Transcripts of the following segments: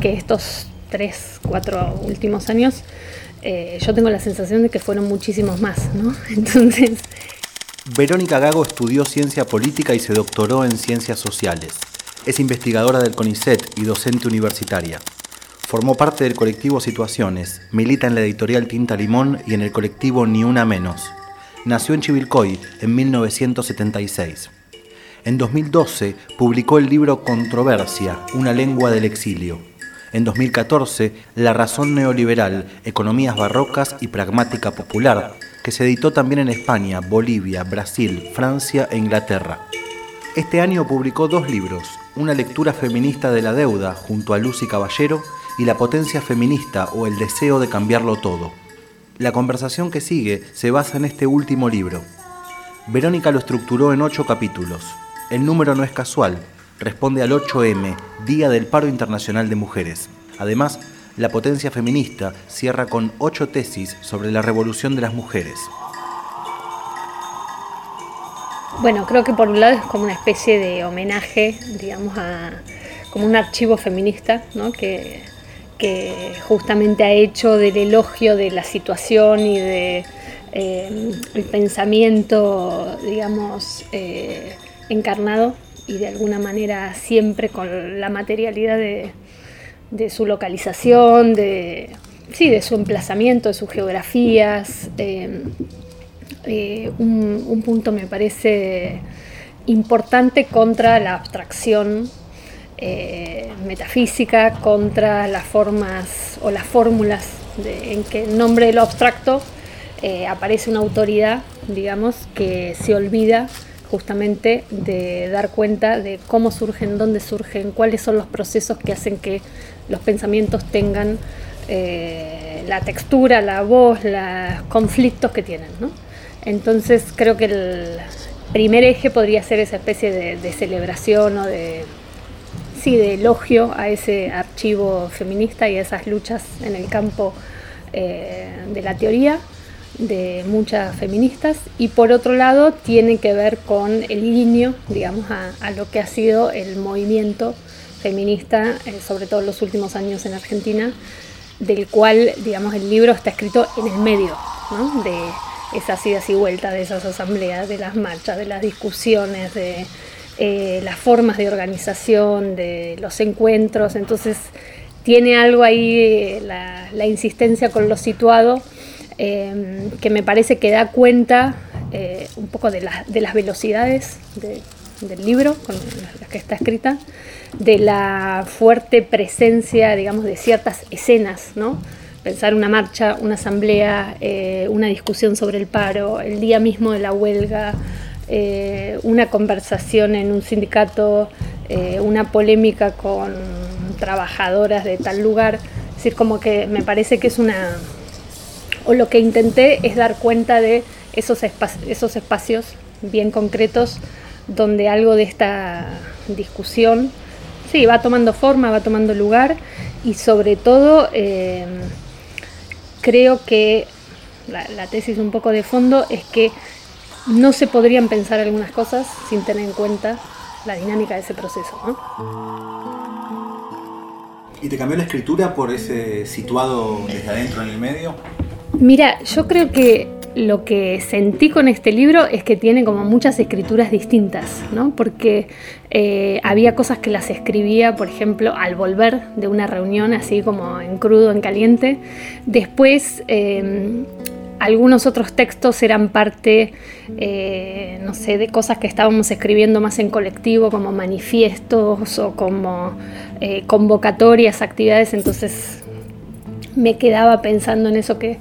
que estos tres, cuatro últimos años, eh, yo tengo la sensación de que fueron muchísimos más, ¿no? Entonces... Verónica Gago estudió ciencia política y se doctoró en ciencias sociales. Es investigadora del CONICET y docente universitaria. Formó parte del colectivo Situaciones, milita en la editorial Tinta Limón y en el colectivo Ni Una Menos. Nació en Chivilcoy en 1976. En 2012 publicó el libro Controversia, una lengua del exilio. En 2014, La razón neoliberal, economías barrocas y pragmática popular, que se editó también en España, Bolivia, Brasil, Francia e Inglaterra. Este año publicó dos libros, Una lectura feminista de la deuda junto a Lucy Caballero y la potencia feminista o el deseo de cambiarlo todo. La conversación que sigue se basa en este último libro. Verónica lo estructuró en ocho capítulos. El número no es casual, responde al 8M, Día del Paro Internacional de Mujeres. Además, la potencia feminista cierra con ocho tesis sobre la revolución de las mujeres. Bueno, creo que por un lado es como una especie de homenaje, digamos, a como un archivo feminista, ¿no? que justamente ha hecho del elogio de la situación y de eh, el pensamiento, digamos, eh, encarnado y de alguna manera siempre con la materialidad de, su localización, de, sí, de su emplazamiento, de sus geografías. Eh, un, un punto me parece importante contra la abstracción eh, metafísica contra las formas o las fórmulas en que en nombre de lo abstracto eh, aparece una autoridad, digamos, que se olvida justamente de dar cuenta de cómo surgen, dónde surgen, cuáles son los procesos que hacen que los pensamientos tengan eh, la textura, la voz, los conflictos que tienen. Entonces creo que el primer eje podría ser esa especie de celebración o de sí, de elogio a ese archivo feminista y a esas luchas en el campo eh, de la teoría de muchas feministas y por otro lado tiene que ver con el guiño, digamos, a, lo que ha sido el movimiento feminista, eh, sobre todo en los últimos años en Argentina, del cual, digamos, el libro está escrito en el medio, De esas idas y vueltas, de esas asambleas, de las marchas, de las discusiones, de eh, las formas de organización, de los encuentros, entonces tiene algo ahí, la, insistencia con lo situado, eh, que me parece que da cuenta eh, un poco de, las velocidades del libro con las que está escrita, de la fuerte presencia, digamos, de ciertas escenas, ¿no? Pensar una marcha, una asamblea, una discusión sobre el paro, el día mismo de la huelga, eh, una conversación en un sindicato, eh, una polémica con trabajadoras de tal lugar. Es decir, como que me parece que es una... O lo que intenté es dar cuenta de esos, esos espacios bien concretos donde algo de esta discusión, sí, va tomando forma, va tomando lugar y sobre todo eh, creo que la, la tesis un poco de fondo es que no se podrían pensar algunas cosas sin tener en cuenta la dinámica de ese proceso. ¿Y te cambió la escritura por ese situado desde adentro en el medio? Mira, yo creo que lo que sentí con este libro es que tiene como muchas escrituras distintas, ¿no? Porque eh, había cosas que las escribía, por ejemplo, al volver de una reunión, así como en crudo, en caliente. Después eh, algunos otros textos eran parte, eh, no sé, de cosas que estábamos escribiendo más en colectivo, como manifiestos o como eh, convocatorias, actividades, entonces me quedaba pensando en eso que,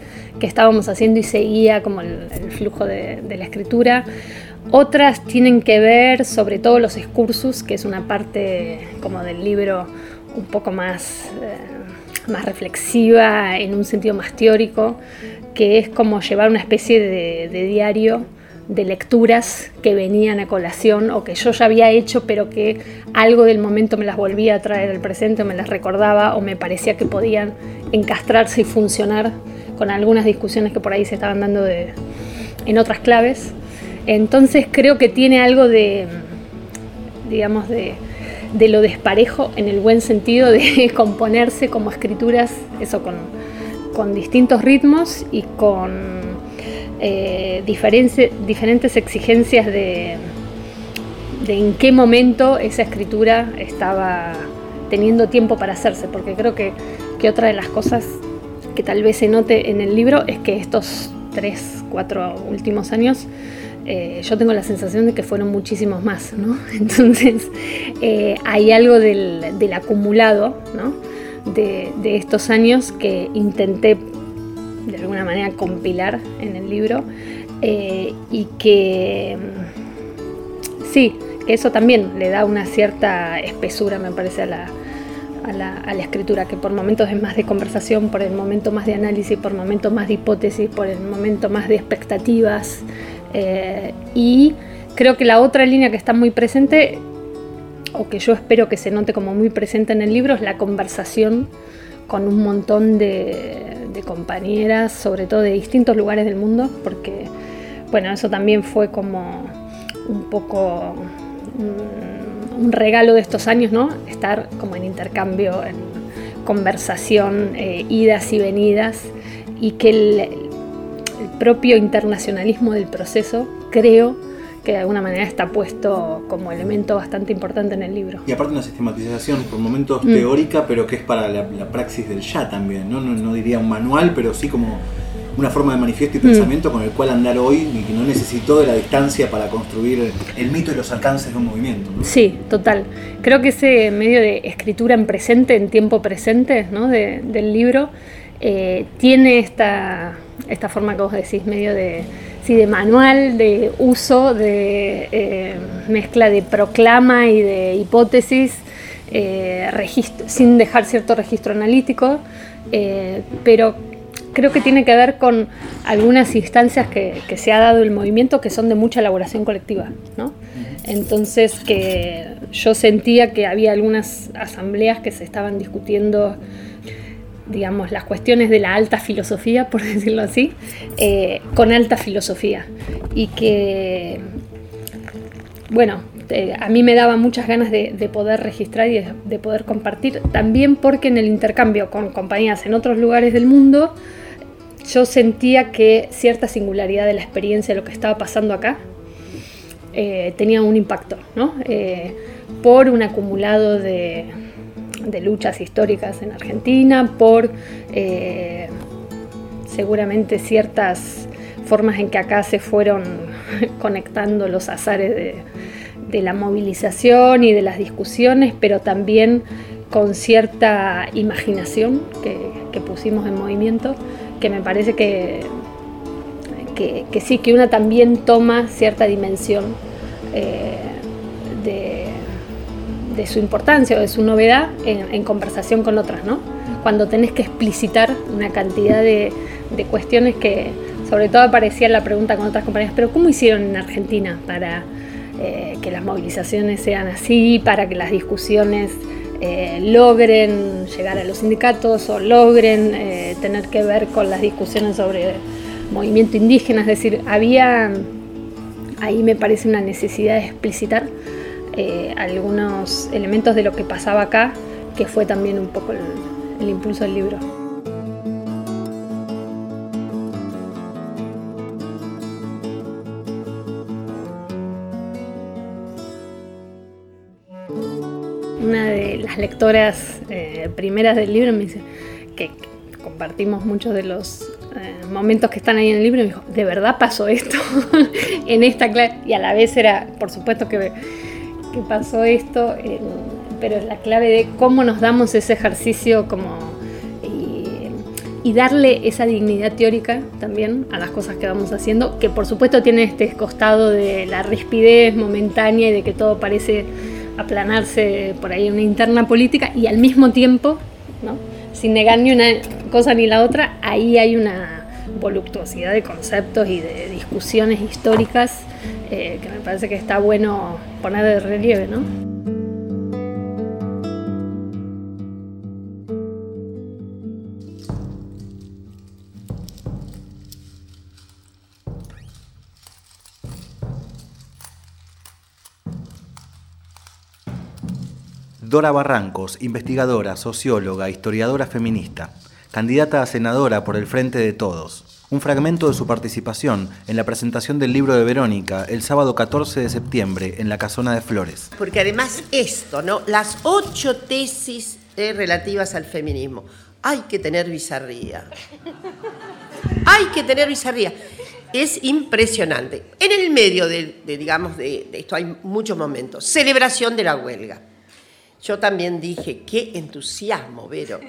estábamos haciendo y seguía como el, flujo de, la escritura. Otras tienen que ver sobre todo los excursus, que es una parte como del libro un poco más... Eh, más reflexiva, en un sentido más teórico, que es como llevar una especie de, diario de lecturas que venían a colación o que yo ya había hecho, pero que algo del momento me las volvía a traer al presente, o me las recordaba o me parecía que podían encastrarse y funcionar con algunas discusiones que por ahí se estaban dando en otras claves. Entonces creo que tiene algo de, digamos, de, de lo desparejo en el buen sentido de componerse como escrituras, eso con, con distintos ritmos y con eh, diferentes exigencias de, de en qué momento esa escritura estaba teniendo tiempo para hacerse, porque creo que, que otra de las cosas que tal vez se note en el libro es que estos tres, cuatro últimos años eh, yo tengo la sensación de que fueron muchísimos más, ¿no? Entonces eh, hay algo del, acumulado, ¿no? De, estos años que intenté de alguna manera compilar en el libro eh, y que sí, que eso también le da una cierta espesura, me parece, a la, a la, escritura, que por momentos es más de conversación, por el momento más de análisis, por momentos más de hipótesis, por el momento más de expectativas. Eh, y creo que la otra línea que está muy presente, o que yo espero que se note como muy presente en el libro, es la conversación con un montón de, compañeras, sobre todo de distintos lugares del mundo, porque, bueno, eso también fue como un poco un, regalo de estos años, ¿no? Estar como en intercambio, en conversación, eh, idas y venidas, y que el, propio internacionalismo del proceso, creo que de alguna manera está puesto como elemento bastante importante en el libro. Y aparte una sistematización por momentos mm. teórica, pero que es para la, praxis del ya también, ¿no? ¿no? diría un manual, pero sí como una forma de manifiesto y mm. pensamiento con el cual andar hoy y que no necesitó de la distancia para construir el mito y los alcances de un movimiento. Sí, total. Creo que ese medio de escritura en presente, en tiempo presente, ¿no? del libro, eh, tiene esta esta forma que vos decís, medio de, sí, de manual, de uso, de eh, mezcla de proclama y de hipótesis, eh, sin dejar cierto registro analítico, pero creo que tiene que ver con algunas instancias que, se ha dado el movimiento que son de mucha elaboración colectiva. ¿no? Entonces que yo sentía que había algunas asambleas que se estaban discutiendo digamos, las cuestiones de la alta filosofía, por decirlo así, eh, con alta filosofía. Y que, bueno, eh, a mí me daba muchas ganas de, poder registrar y de, poder compartir, también porque en el intercambio con compañías en otros lugares del mundo, yo sentía que cierta singularidad de la experiencia de lo que estaba pasando acá eh, tenía un impacto, ¿no? por un acumulado de, de luchas históricas en Argentina, por eh, seguramente ciertas formas en que acá se fueron conectando los azares de, la movilización y de las discusiones, pero también con cierta imaginación que, pusimos en movimiento, que me parece que, que, sí, que una también toma cierta dimensión eh, de de su importancia o de su novedad en, conversación con otras, ¿no? Cuando tenés que explicitar una cantidad de, cuestiones que, sobre todo aparecía la pregunta con otras compañías, pero ¿cómo hicieron en Argentina para eh, que las movilizaciones sean así, para que las discusiones eh, logren llegar a los sindicatos o logren eh, tener que ver con las discusiones sobre movimiento indígena? Es decir, había, ahí me parece una necesidad de explicitar eh, algunos elementos de lo que pasaba acá, que fue también un poco el, impulso del libro. Una de las lectoras eh, primeras del libro me dice que compartimos muchos de los eh, momentos que están ahí en el libro y me dijo, ¿de verdad pasó esto en esta clase? Y a la vez era, por supuesto que que pasó esto, pero es la clave de cómo nos damos ese ejercicio como y, darle esa dignidad teórica también a las cosas que vamos haciendo, que por supuesto tiene este costado de la rispidez momentánea y de que todo parece aplanarse por ahí una interna política y al mismo tiempo, ¿no? sin negar ni una cosa ni la otra, ahí hay una voluptuosidad de conceptos y de discusiones históricas eh, que me parece que está bueno poner de relieve, ¿no? Dora Barrancos, investigadora, socióloga, historiadora feminista, candidata a senadora por el Frente de Todos. Un fragmento de su participación en la presentación del libro de Verónica el sábado 14 de septiembre en la Casona de Flores. Porque además esto, ¿no? Las ocho tesis eh, relativas al feminismo. Hay que tener bizarría. Hay que tener bizarría. Es impresionante. En el medio de, digamos, de, de esto hay muchos momentos. Celebración de la huelga. Yo también dije, qué entusiasmo, Vero.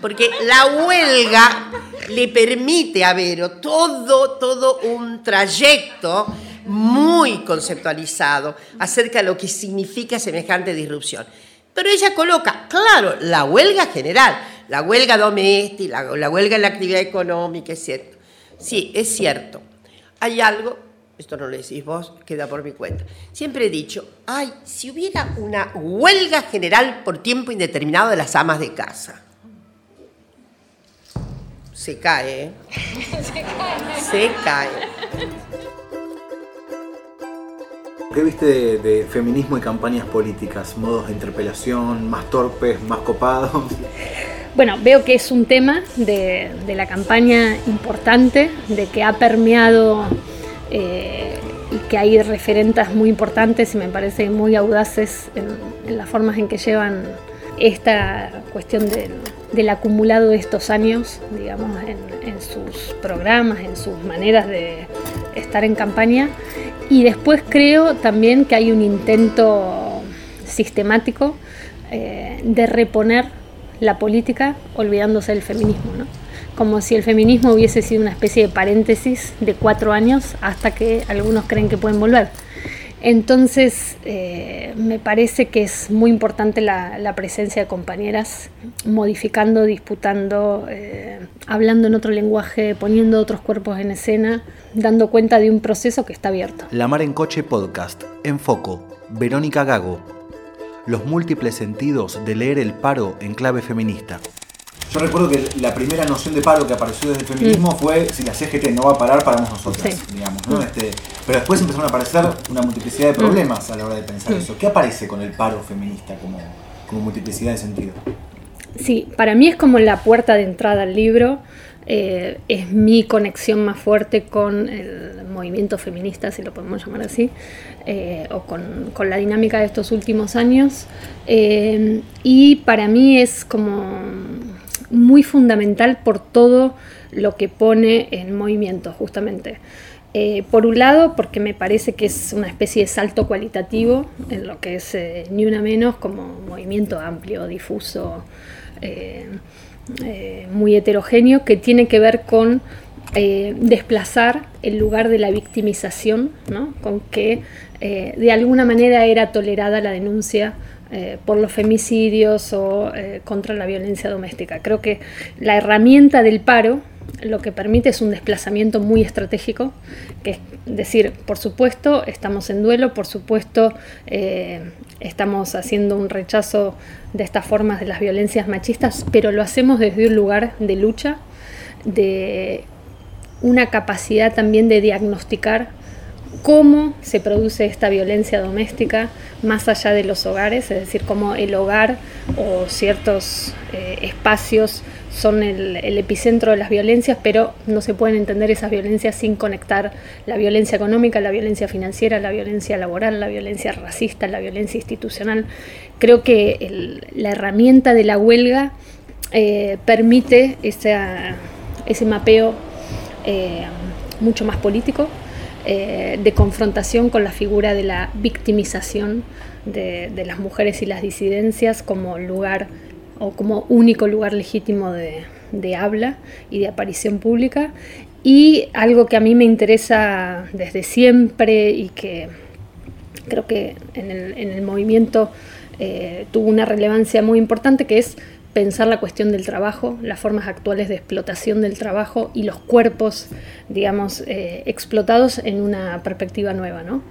Porque la huelga le permite a Vero todo, todo un trayecto muy conceptualidad acerca de lo que significa semejante disrupción. Pero ella coloca, claro, la huelga general, la huelga doméstica, la, la huelga en la actividad económica, es cierto. Sí, es cierto. Hay algo esto no lo decís vos, queda por mi cuenta. Siempre he dicho, ay, si hubiera una huelga general por tiempo indeterminado de las amas de casa. Se cae, ¿eh? Se cae. Se cae. ¿Qué viste de, feminismo y campañas políticas? ¿Modos de interpelación, más torpes, más copados? Bueno, veo que es un tema de, de la campaña importante, de que ha permeado eh, y que hay referentes muy importantes y me parece muy audaces en, las formas en que llevan esta cuestión del, acumulado de estos años, digamos, en, sus programas, en sus maneras de estar en campaña. Y después creo también que hay un intento sistemático eh, de reponer la política olvidándose del feminismo. ¿no? Como si el feminismo hubiese sido una especie de paréntesis de cuatro años hasta que algunos creen que pueden volver. Entonces, eh, me parece que es muy importante la, presencia de compañeras modificando, disputando, eh, hablando en otro lenguaje, poniendo otros cuerpos en escena, dando cuenta de un proceso que está abierto. La Mar en Coche Podcast, en foco, Verónica Gago. Los múltiples sentidos de leer el paro en clave feminista. Yo recuerdo que la primera noción de paro que apareció desde el feminismo mm. fue si la CGT no va a parar, paramos nosotras, digamos. ¿no? Mm. Este, pero después empezaron a aparecer una multiplicidad de mm. problemas a la hora de pensar eso. ¿Qué aparece con el paro feminista como, como multiplicidad de sentido? Sí, para mí es como la puerta de entrada al libro. Eh, es mi conexión más fuerte con el movimiento feminista, si lo podemos llamar así, eh, o con, con, la dinámica de estos últimos años. Eh, y para mí es como muy fundamental por todo lo que pone en movimiento, justamente. Eh, por un lado, porque me parece que es una especie de salto cualitativo en lo que es eh, ni una menos como movimiento amplio, difuso, eh, muy heterogéneo, que tiene que ver con desplazar el lugar de la victimización, ¿no? con que de alguna manera era tolerada la denuncia eh, por los femicidios o eh, contra la violencia doméstica. Creo que la herramienta del paro lo que permite es un desplazamiento muy estratégico, que es decir, por supuesto, estamos en duelo, por supuesto, eh, estamos haciendo un rechazo de estas formas de las violencias machistas, pero lo hacemos desde un lugar de lucha, de una capacidad también de diagnosticar cómo se produce esta violencia doméstica más allá de los hogares, es decir, cómo el hogar o ciertos eh, espacios son el, epicentro de las violencias, pero no se pueden entender esas violencias sin conectar la violencia económica, la violencia financiera, la violencia laboral, la violencia racista, la violencia institucional. Creo que la herramienta de la huelga eh, permite ese mapeo eh, mucho más político, eh, de confrontación con la figura de la victimización de, las mujeres y las disidencias como lugar o como único lugar legítimo de, habla y de aparición pública. Y algo que a mí me interesa desde siempre y que creo que en el, movimiento eh, tuvo una relevancia muy importante, que es pensar la cuestión del trabajo, las formas actuales de explotación del trabajo y los cuerpos, digamos, eh, explotados en una perspectiva nueva, ¿no?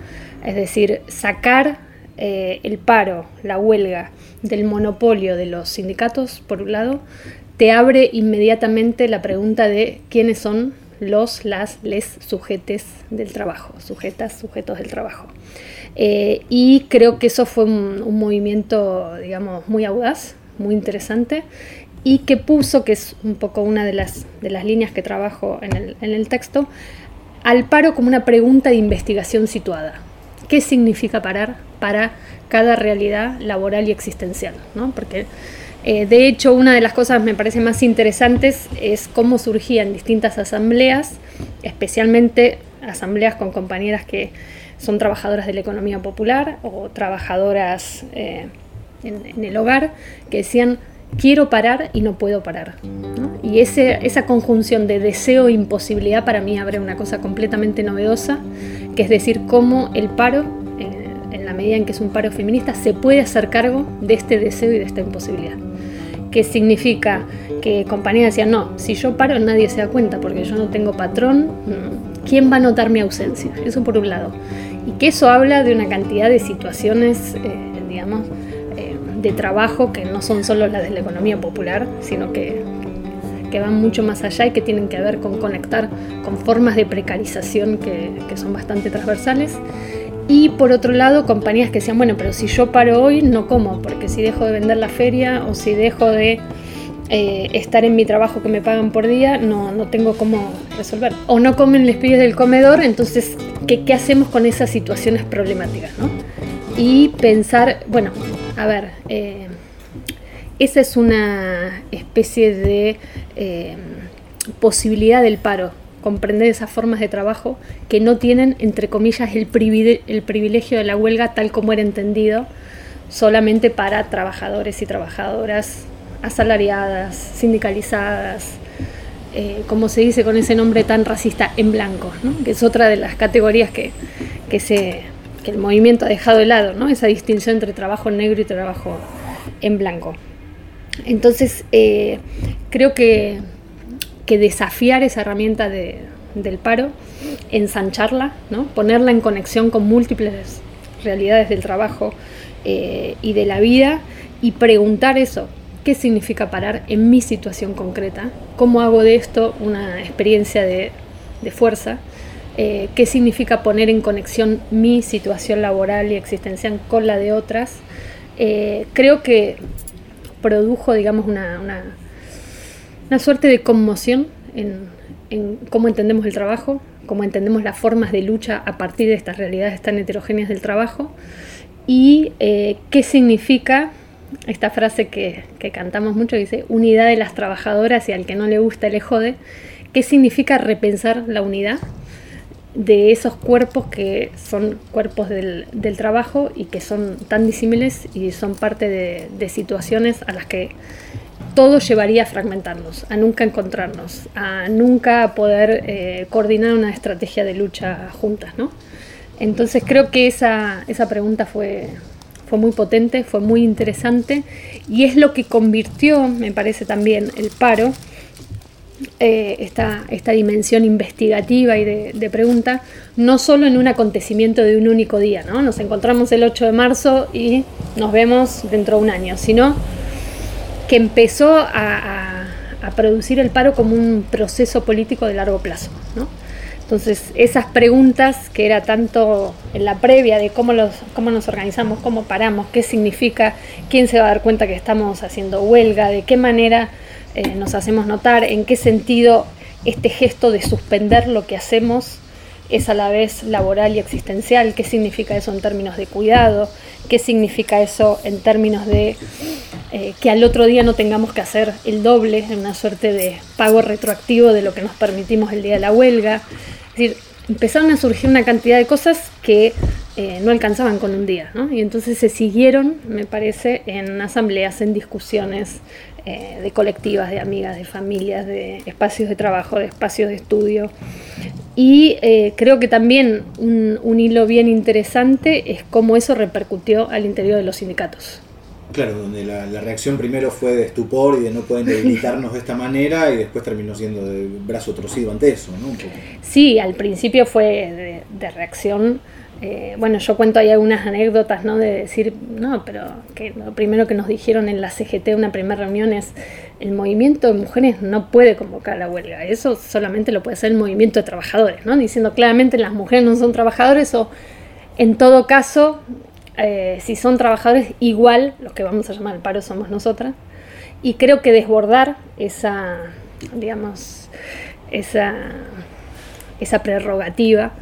Es decir, sacar eh, el paro, la huelga del monopolio de los sindicatos, por un lado, te abre inmediatamente la pregunta de quiénes son los, las, les sujetes del trabajo, sujetas, sujetos del trabajo. y creo que eso fue un, movimiento, digamos, muy audaz, muy interesante y que puso, que es un poco una de las, de las líneas que trabajo en el, en el texto, al paro como una pregunta de investigación situada. ¿Qué significa parar para cada realidad laboral y existencial? ¿no? Porque eh, de hecho, una de las cosas me parece más interesantes es cómo surgían distintas asambleas, especialmente asambleas con compañeras que son trabajadoras de la economía popular o trabajadoras eh, en, el hogar, que decían, quiero parar y no puedo parar. Y esa conjunción de deseo e imposibilidad para mí abre una cosa completamente novedosa, que es decir, cómo el paro, eh, en la medida en que es un paro feminista, se puede hacer cargo de este deseo y de esta imposibilidad que significa que compañías decían, no, si yo paro nadie se da cuenta porque yo no tengo patrón, mm, ¿quién va a notar mi ausencia? Eso por un lado. Y que eso habla de una cantidad de situaciones, eh, digamos, de trabajo que no son solo las de la economía popular, sino que, que van mucho más allá y que tienen que ver con conectar con formas de precarización que, que son bastante transversales y por otro lado, compañías que decían, bueno, pero si yo paro hoy, no como, porque si dejo de vender la feria o si dejo de eh, estar en mi trabajo que me pagan por día, no, no tengo cómo resolver. O no comen les pides del comedor, entonces, ¿qué, ¿qué, hacemos con esas situaciones problemáticas? ¿no? Y pensar, bueno, a ver, eh, esa es una especie de eh, posibilidad del paro comprender esas formas de trabajo que no tienen, entre comillas, el, privilegio de la huelga tal como era entendido solamente para trabajadores y trabajadoras asalariadas, sindicalizadas, eh, como se dice con ese nombre tan racista, en blanco, que es otra de las categorías que, que, se, que el movimiento ha dejado de lado, ¿no? esa distinción entre trabajo negro y trabajo en blanco. Entonces, eh, creo que que desafiar esa herramienta del paro, ensancharla, ¿no? ponerla en conexión con múltiples realidades del trabajo eh, y de la vida y preguntar eso, ¿qué significa parar en mi situación concreta? ¿Cómo hago de esto una experiencia de, fuerza? Eh, ¿Qué significa poner en conexión mi situación laboral y existencial con la de otras? Eh, creo que produjo, digamos, una una suerte de conmoción en, cómo entendemos el trabajo, cómo entendemos las formas de lucha a partir de estas realidades tan heterogéneas del trabajo y eh, qué significa esta frase que, cantamos mucho, que dice unidad de las trabajadoras y al que no le gusta le jode, qué significa repensar la unidad de esos cuerpos que son cuerpos del, trabajo y que son tan disímiles y son parte de, de situaciones a las que todo llevaría a fragmentarnos, a nunca encontrarnos, a nunca poder eh, coordinar una estrategia de lucha juntas, ¿no? Entonces creo que esa, esa pregunta fue, fue muy potente, fue muy interesante y es lo que convirtió, me parece también, el paro, eh, esta, esta, dimensión investigativa y de, pregunta, no solo en un acontecimiento de un único día, ¿no? Nos encontramos el 8 de marzo y nos vemos dentro de un año, sino que empezó a, producir el paro como un proceso político de largo plazo. Entonces, esas preguntas que era tanto en la previa de cómo, los, cómo nos organizamos, cómo paramos, qué significa, quién se va a dar cuenta que estamos haciendo huelga, de qué manera eh, nos hacemos notar, en qué sentido este gesto de suspender lo que hacemos es a la vez laboral y existencial, qué significa eso en términos de cuidado, qué significa eso en términos de eh, que al otro día no tengamos que hacer el doble, en una suerte de pago retroactivo de lo que nos permitimos el día de la huelga. Es decir, empezaron a surgir una cantidad de cosas que eh, no alcanzaban con un día, ¿no? Y entonces se siguieron, me parece, en asambleas, en discusiones eh, de colectivas, de amigas, de familias, de espacios de trabajo, de espacios de estudio. Y eh, creo que también un, hilo bien interesante es cómo eso repercutió al interior de los sindicatos. Claro, donde la, reacción primero fue de estupor y de no poder debilitarnos de esta manera y después terminó siendo de brazo torcido ante eso, ¿no? Sí, al principio fue de reacción eh, bueno, yo cuento ahí algunas anécdotas, ¿no? De decir, no, pero que lo primero que nos dijeron en la CGT, una primera reunión, es el movimiento de mujeres no puede convocar la huelga, eso solamente lo puede hacer el movimiento de trabajadores, ¿no? Diciendo claramente las mujeres no son trabajadores o En todo caso, eh, si son trabajadores, igual los que vamos a llamar el paro somos nosotras. Y creo que desbordar esa, digamos, esa, esa prerrogativa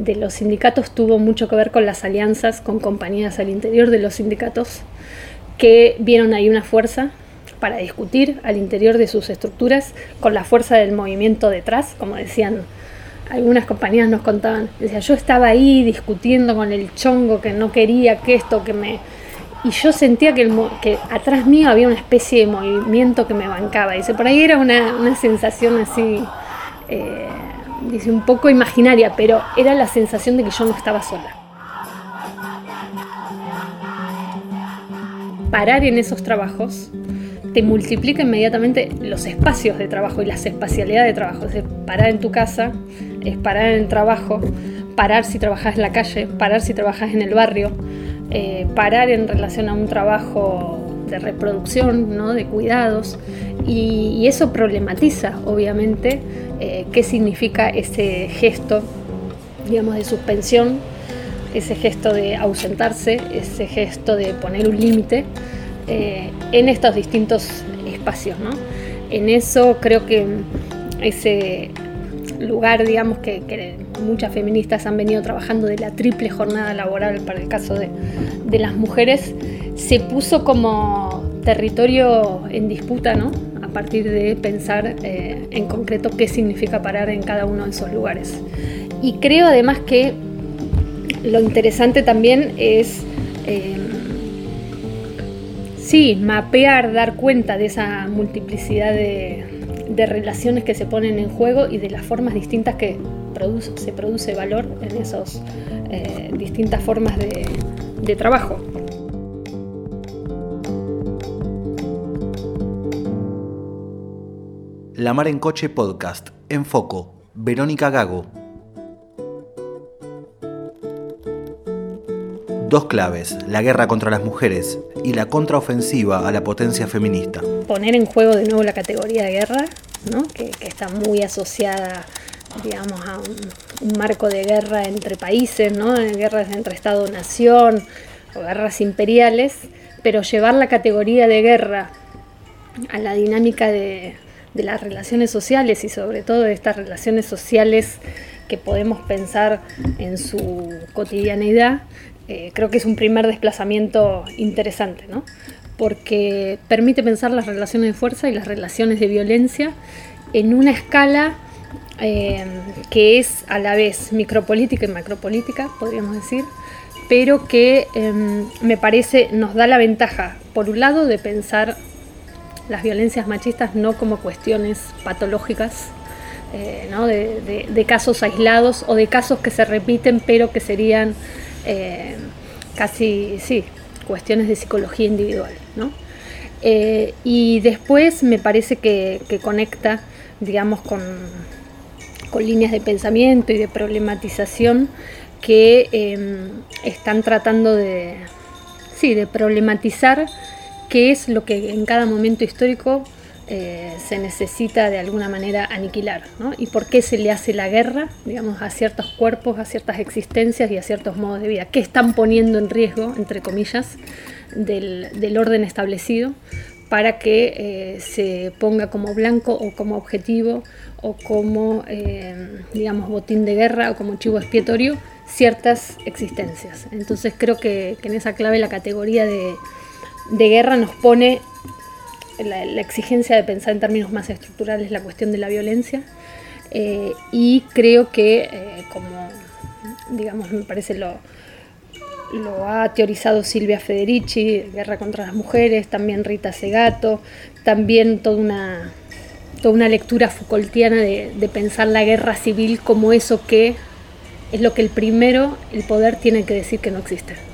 de los sindicatos tuvo mucho que ver con las alianzas con compañías al interior de los sindicatos que vieron ahí una fuerza para discutir al interior de sus estructuras con la fuerza del movimiento detrás, como decían algunas compañías nos contaban, decía, yo estaba ahí discutiendo con el chongo que no quería que esto, que me... Y yo sentía que, el, que atrás mío había una especie de movimiento que me bancaba. Dice, por ahí era una, una sensación así, eh, dice, un poco imaginaria, pero era la sensación de que yo no estaba sola. Parar en esos trabajos te multiplica inmediatamente los espacios de trabajo y las espacialidades de trabajo. Es parar en tu casa, es parar en el trabajo, parar si trabajas en la calle, parar si trabajas en el barrio, eh, parar en relación a un trabajo de reproducción, ¿no? de cuidados, y, eso problematiza, obviamente, eh, qué significa ese gesto, digamos, de suspensión, ese gesto de ausentarse, ese gesto de poner un límite eh, en estos distintos espacios. ¿no? En eso creo que ese lugar, digamos, que, muchas feministas han venido trabajando de la triple jornada laboral para el caso de, las mujeres, se puso como territorio en disputa, ¿no? A partir de pensar eh, en concreto qué significa parar en cada uno de esos lugares. Y creo además que lo interesante también es, eh, sí, mapear, dar cuenta de esa multiplicidad de, de relaciones que se ponen en juego y de las formas distintas que se produce valor en esas eh, distintas formas de, de trabajo. La Mar en Coche Podcast, en Foco, Verónica Gago. Dos claves, la guerra contra las mujeres y la contraofensiva a la potencia feminista. Poner en juego de nuevo la categoría de guerra que, está muy asociada digamos, a un, marco de guerra entre países, ¿no? guerras entre Estado-Nación o guerras imperiales, pero llevar la categoría de guerra a la dinámica de, las relaciones sociales y sobre todo de estas relaciones sociales que podemos pensar en su cotidianeidad, eh, creo que es un primer desplazamiento interesante, ¿no? Porque permite pensar las relaciones de fuerza y las relaciones de violencia en una escala eh, que es a la vez micropolítica y macropolítica, podríamos decir, pero que em, me parece nos da la ventaja, por un lado, de pensar las violencias machistas no como cuestiones patológicas, eh, de, casos aislados o de casos que se repiten, pero que serían eh, casi, sí, cuestiones de psicología individual. ¿no? Eh, y después me parece que, conecta, digamos, con, con, líneas de pensamiento y de problematización que em, están tratando de, sí, de problematizar qué es lo que en cada momento histórico eh, se necesita de alguna manera aniquilar, ¿no? Y por qué se le hace la guerra, digamos, a ciertos cuerpos, a ciertas existencias y a ciertos modos de vida. ¿Qué están poniendo en riesgo, entre comillas, del, orden establecido para que eh, se ponga como blanco o como objetivo o como, eh, digamos, botín de guerra o como chivo expiatorio ciertas existencias. Entonces creo que, en esa clave la categoría de, de guerra nos pone la, exigencia de pensar en términos más estructurales la cuestión de la violencia eh, y creo que eh, como digamos me parece lo, lo ha teorizado Silvia Federici, Guerra contra las Mujeres, también Rita Segato, también toda una, toda una lectura Foucaultiana de, de, pensar la guerra civil como eso que es lo que el primero, el poder, tiene que decir que no existe.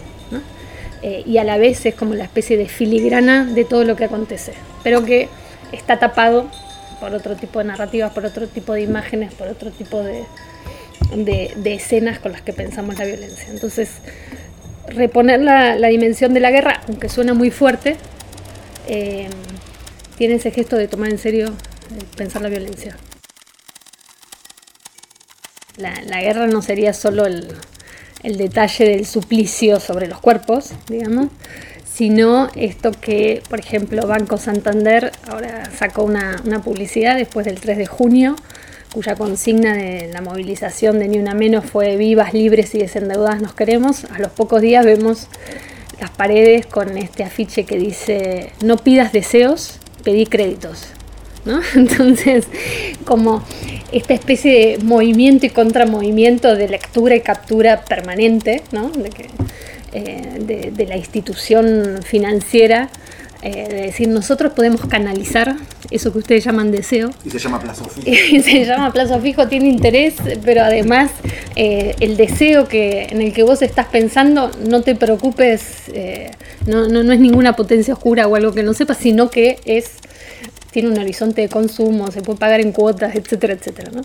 Eh, y a la vez es como la especie de filigrana de todo lo que acontece, pero que está tapado por otro tipo de narrativas, por otro tipo de imágenes, por otro tipo de, de, escenas con las que pensamos la violencia. Entonces, reponer la, dimensión de la guerra, aunque suena muy fuerte, eh, tiene ese gesto de tomar en serio pensar la violencia. La, la guerra no sería solo el, el detalle del suplicio sobre los cuerpos, digamos, sino esto que, por ejemplo, Banco Santander ahora sacó una, una publicidad después del 3 de junio, cuya consigna de la movilización de Ni Una Menos fue vivas, libres y desendeudadas nos queremos. A los pocos días vemos las paredes con este afiche que dice no pidas deseos, pedí créditos. ¿No? Entonces, como esta especie de movimiento y contramovimiento de lectura y captura permanente, ¿no? de, que, eh, de, la institución financiera, eh, de decir, nosotros podemos canalizar eso que ustedes llaman deseo. Y se llama plazo fijo. y se llama plazo fijo, tiene interés, pero además eh, el deseo que, en el que vos estás pensando, no te preocupes, no, no, no es ninguna potencia oscura o algo que no sepas, sino que es tiene un horizonte de consumo, se puede pagar en cuotas, etcétera, etcétera. ¿no?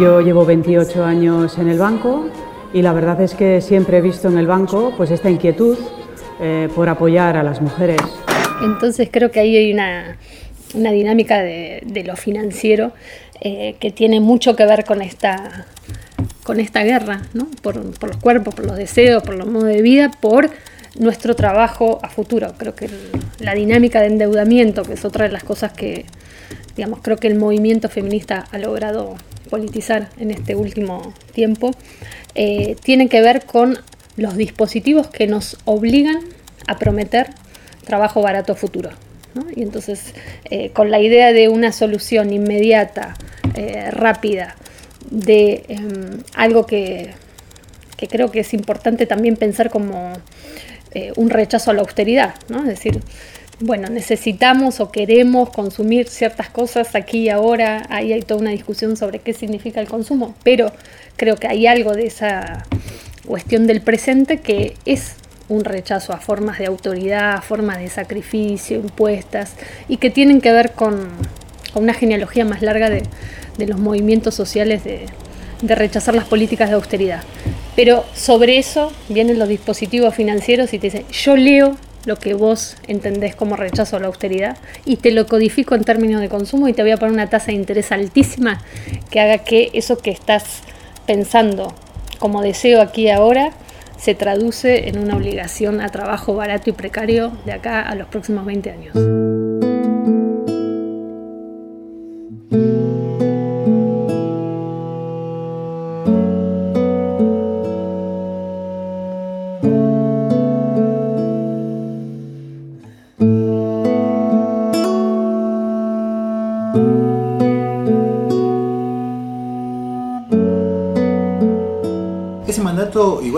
Yo llevo 28 años en el banco y la verdad es que siempre he visto en el banco pues esta inquietud eh, por apoyar a las mujeres. Entonces creo que ahí hay una, una dinámica de, de, lo financiero eh, que tiene mucho que ver con esta, con esta guerra, ¿no? por, por los cuerpos, por los deseos, por los modos de vida, por nuestro trabajo a futuro. Creo que la dinámica de endeudamiento, que es otra de las cosas que, digamos, creo que el movimiento feminista ha logrado politizar en este último tiempo, eh, tiene que ver con los dispositivos que nos obligan a prometer trabajo barato a futuro. Y entonces, eh, con la idea de una solución inmediata, eh, rápida, de em, algo que, que creo que es importante también pensar como eh, un rechazo a la austeridad, ¿no? Es decir, bueno, necesitamos o queremos consumir ciertas cosas aquí y ahora, ahí hay toda una discusión sobre qué significa el consumo, pero creo que hay algo de esa cuestión del presente que es un rechazo a formas de autoridad, formas de sacrificio impuestas y que tienen que ver con, una genealogía más larga de, los movimientos sociales de rechazar las políticas de austeridad. Pero sobre eso vienen los dispositivos financieros y te dicen, yo leo lo que vos entendés como rechazo a la austeridad y te lo codifico en términos de consumo y te voy a poner una tasa de interés altísima que haga que eso que estás pensando como deseo aquí y ahora se traduce en una obligación a trabajo barato y precario de acá a los próximos 20 años.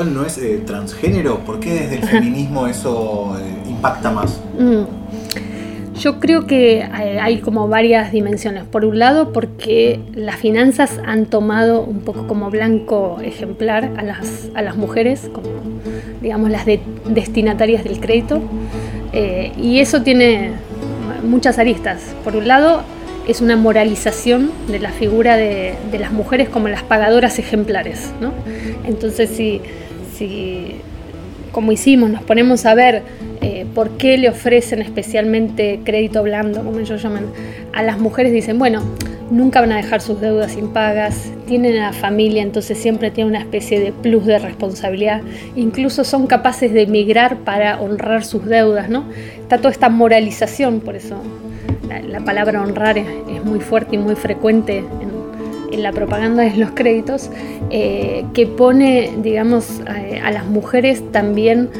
No es eh, transgénero, ¿por qué desde el feminismo eso eh, impacta más? Mm. Yo creo que hay como varias dimensiones. Por un lado, porque las finanzas han tomado un poco como blanco ejemplar a las, a las mujeres, como digamos las destinatarias del crédito. Eh, y eso tiene muchas aristas. Por un lado, es una moralización de la figura de, las mujeres como las pagadoras ejemplares. ¿no? Entonces, si, si, como hicimos, nos ponemos a ver eh, por qué le ofrecen especialmente crédito blando, como ellos llaman, a las mujeres, dicen, bueno, nunca van a dejar sus deudas impagas, tienen a la familia, entonces siempre tienen una especie de plus de responsabilidad, incluso son capaces de emigrar para honrar sus deudas, ¿no? Está toda esta moralización, por eso la, palabra honrar es, muy fuerte y muy frecuente en, la propaganda de los créditos, eh, que pone, digamos, a, las mujeres también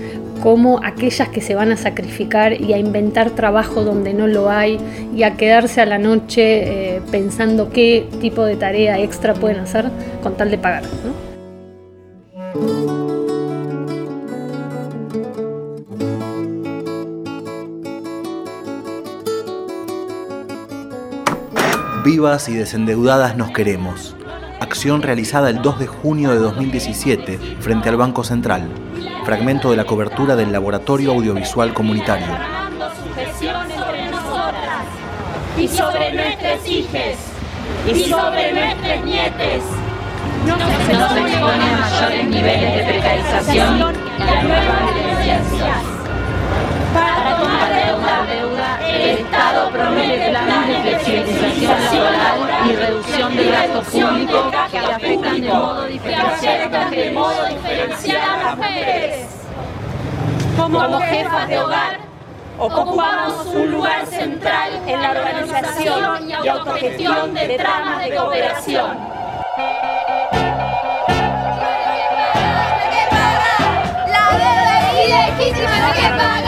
como aquellas que se van a sacrificar y a inventar trabajo donde no lo hay y a quedarse a la noche eh, pensando qué tipo de tarea extra pueden hacer con tal de pagar. Vivas y desendeudadas nos queremos. Acción realizada el 2 de junio de 2017 frente al Banco Central. Fragmento de la cobertura del Laboratorio Audiovisual Comunitario. Nos mayores niveles de precarización y a nuevas violencias. El Estado promete planes de flexibilización laboral y reducción del gasto público que afectan de modo diferencial a las mujeres. Como jefas de hogar, ocupamos un lugar central en la organización y autogestión de tramas de cooperación. La deuda ilegítima no hay que pagar,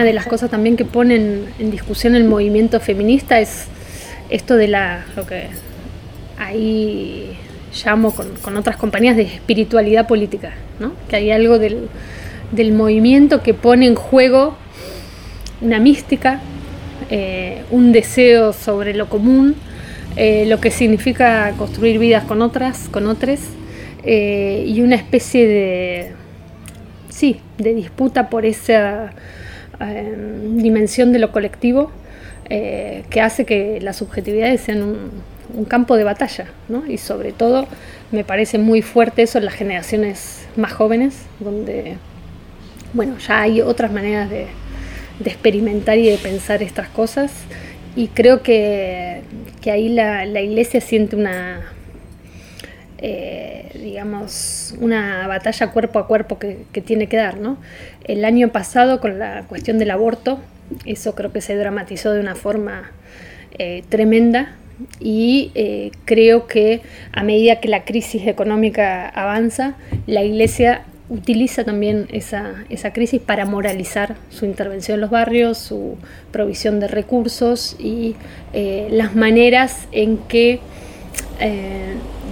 Una de las cosas también que ponen en discusión el movimiento feminista es esto de la, lo que ahí llamo con, con otras compañías de espiritualidad política, ¿no? que hay algo del, del movimiento que pone en juego una mística, eh, un deseo sobre lo común, eh, lo que significa construir vidas con otras, con otros, eh, y una especie de, sí, de disputa por esa eh, dimensión de lo colectivo eh, que hace que las subjetividades sean un, un campo de batalla, ¿no? Y sobre todo me parece muy fuerte eso en las generaciones más jóvenes, donde bueno, ya hay otras maneras de, experimentar y de pensar estas cosas y creo que, que ahí la iglesia siente una, eh, digamos, una batalla cuerpo a cuerpo que, tiene que dar. ¿no? El año pasado con la cuestión del aborto, eso creo que se dramatizó de una forma eh, tremenda y eh, creo que a medida que la crisis económica avanza, la iglesia utiliza también esa, esa crisis para moralizar su intervención en los barrios, su provisión de recursos y eh, las maneras en que,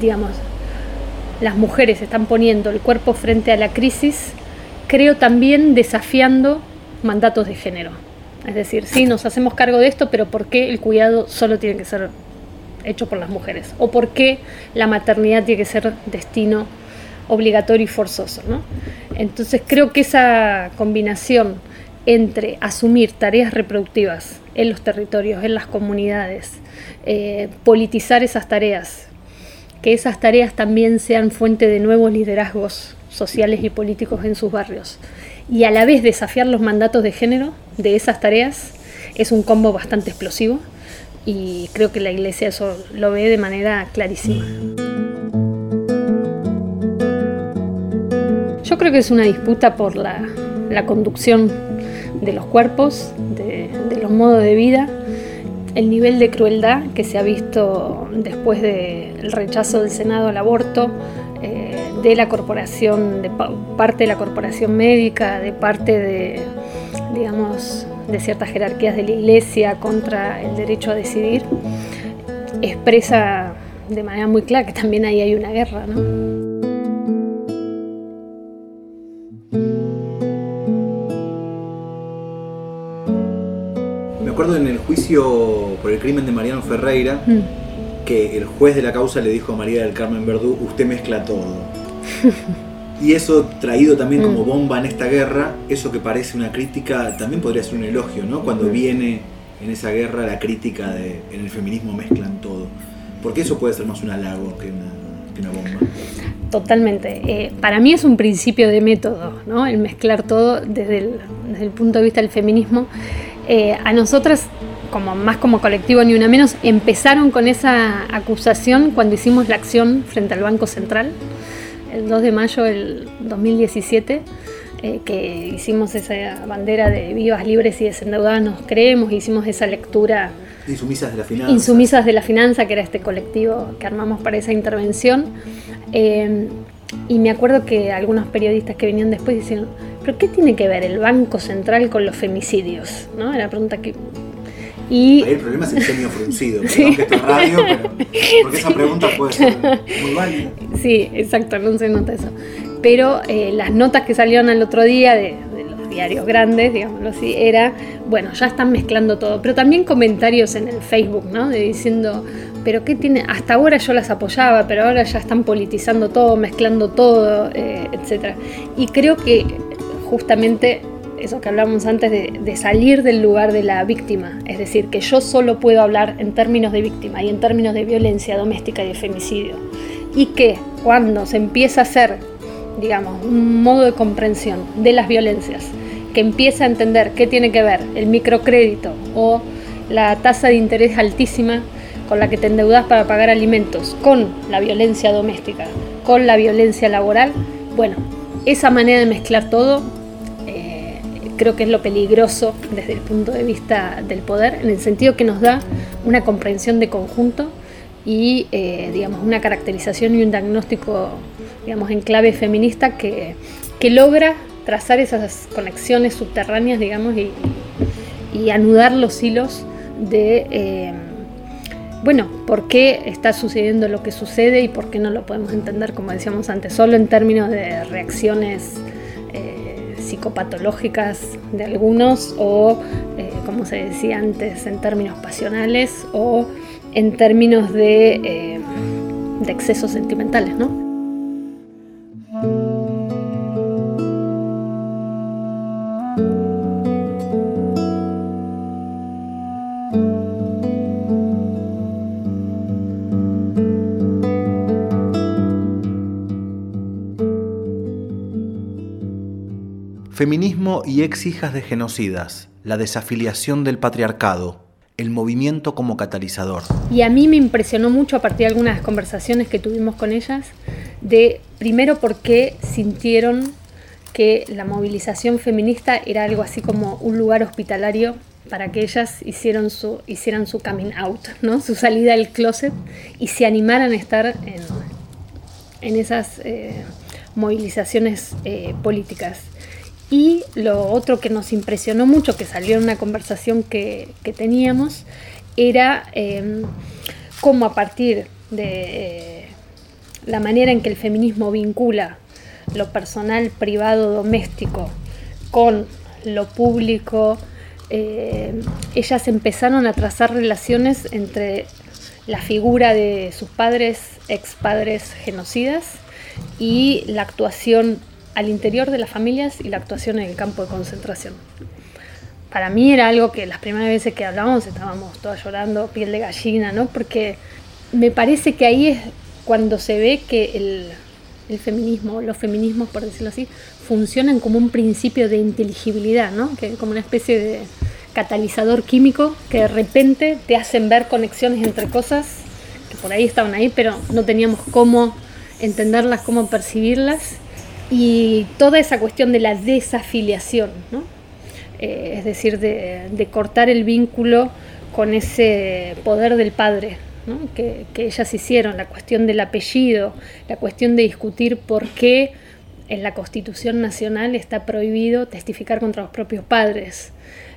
digamos, las mujeres están poniendo el cuerpo frente a la crisis, creo también desafiando mandatos de género. Es decir, sí, nos hacemos cargo de esto, pero ¿por qué el cuidado solo tiene que ser hecho por las mujeres? ¿O por qué la maternidad tiene que ser destino obligatorio y forzoso? Entonces creo que esa combinación entre asumir tareas reproductivas en los territorios, en las comunidades, eh, politizar esas tareas, que esas tareas también sean fuente de nuevos liderazgos sociales y políticos en sus barrios, y a la vez desafiar los mandatos de género de esas tareas, es un combo bastante explosivo y creo que la iglesia eso lo ve de manera clarísima. Yo creo que es una disputa por la, la conducción de los cuerpos, de, de, los modos de vida, el nivel de crueldad que se ha visto después del rechazo del Senado al aborto, eh, de la corporación, de parte de la corporación médica, de parte de, digamos, de ciertas jerarquías de la iglesia contra el derecho a decidir, expresa de manera muy clara que también ahí hay una guerra, ¿no? Acuerdo en el juicio por el crimen de Mariano Ferreira Mm. que el juez de la causa le dijo a María del Carmen Verdú, usted mezcla todo. y eso traído también como bomba en esta guerra, eso que parece una crítica, también podría ser un elogio, ¿no? Cuando viene en esa guerra la crítica de en el feminismo mezclan todo. Porque eso puede ser más un halago que una, que una bomba. Totalmente. Eh, para mí es un principio de método, ¿no? El mezclar todo desde el, desde el punto de vista del feminismo. Eh, a nosotras, como más como colectivo ni una menos, empezaron con esa acusación cuando hicimos la acción frente al Banco Central, el 2 de mayo del 2017, eh, que hicimos esa bandera de vivas, libres y desendeudadas nos creemos, hicimos esa lectura Insumisas de la finanza. Insumisas de la Finanza, que era este colectivo que armamos para esa intervención. Eh, y me acuerdo que algunos periodistas que venían después decían, ¿pero qué tiene que ver el Banco Central con los femicidios? ¿No? Era la pregunta que... Y... Ahí el problema es el genio fruncido, perdón que esto es radio, pero, porque esa pregunta puede ser muy válida. Sí, exacto, no se nota eso. Pero eh, las notas que salieron al otro día de, de los diarios grandes, digámoslo así, era, bueno, ya están mezclando todo, pero también comentarios en el Facebook, ¿no? De diciendo, pero ¿qué tiene? Hasta ahora yo las apoyaba, pero ahora ya están politizando todo, mezclando todo, eh, etc. Y creo que justamente eso que hablamos antes de, de, salir del lugar de la víctima, es decir, que yo solo puedo hablar en términos de víctima y en términos de violencia doméstica y de femicidio, y que cuando se empieza a hacer, digamos, un modo de comprensión de las violencias, que empieza a entender qué tiene que ver el microcrédito o la tasa de interés altísima con la que te endeudas para pagar alimentos, con la violencia doméstica, con la violencia laboral, bueno, esa manera de mezclar todo eh, creo que es lo peligroso desde el punto de vista del poder, en el sentido que nos da una comprensión de conjunto y eh, digamos una caracterización y un diagnóstico digamos en clave feminista que, que logra trazar esas conexiones subterráneas digamos y, anudar los hilos de eh, bueno, por qué está sucediendo lo que sucede y por qué no lo podemos entender, como decíamos antes, solo en términos de reacciones eh, psicopatológicas de algunos o, eh, como se decía antes, en términos pasionales o en términos de, eh, de excesos sentimentales, ¿no? Feminismo y ex hijas de genocidas, la desafiliación del patriarcado, el movimiento como catalizador. Y a mí me impresionó mucho a partir de algunas conversaciones que tuvimos con ellas, de primero porque sintieron que la movilización feminista era algo así como un lugar hospitalario para que ellas hicieron su, hicieran su coming out, ¿no? su salida del closet y se animaran a estar en, en esas eh, movilizaciones eh, políticas. Y lo otro que nos impresionó mucho, que salió en una conversación que, que teníamos, era eh, cómo a partir de eh, la manera en que el feminismo vincula lo personal, privado, doméstico con lo público, eh, ellas empezaron a trazar relaciones entre la figura de sus padres, ex padres genocidas, y la actuación al interior de las familias y la actuación en el campo de concentración. Para mí era algo que las primeras veces que hablábamos estábamos todas llorando, piel de gallina, ¿no? Porque me parece que ahí es cuando se ve que el, el feminismo, los feminismos, por decirlo así, funcionan como un principio de inteligibilidad, ¿no? Que como una especie de catalizador químico que de repente te hacen ver conexiones entre cosas que por ahí estaban ahí, pero no teníamos cómo entenderlas, cómo percibirlas y toda esa cuestión de la desafiliación, ¿no? eh, es decir, de, cortar el vínculo con ese poder del padre ¿no? que, que, ellas hicieron, la cuestión del apellido, la cuestión de discutir por qué en la Constitución Nacional está prohibido testificar contra los propios padres,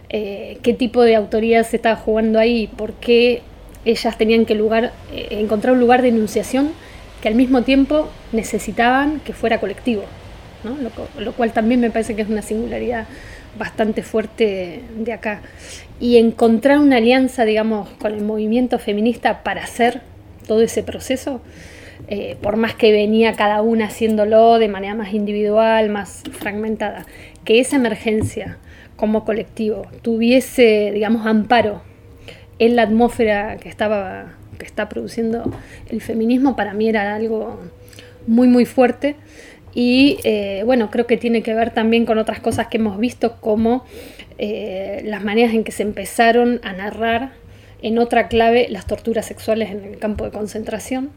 eh, qué tipo de autoridad se estaba jugando ahí, por qué ellas tenían que lugar, eh, encontrar un lugar de enunciación que al mismo tiempo necesitaban que fuera colectivo. ¿No? Lo, cual también me parece que es una singularidad bastante fuerte de acá. Y encontrar una alianza, digamos, con el movimiento feminista para hacer todo ese proceso, eh, por más que venía cada una haciéndolo de manera más individual, más fragmentada, que esa emergencia como colectivo tuviese, digamos, amparo en la atmósfera que estaba que está produciendo el feminismo, para mí era algo muy, muy fuerte. Y eh, bueno, creo que tiene que ver también con otras cosas que hemos visto, como eh, las maneras en que se empezaron a narrar en otra clave las torturas sexuales en el campo de concentración.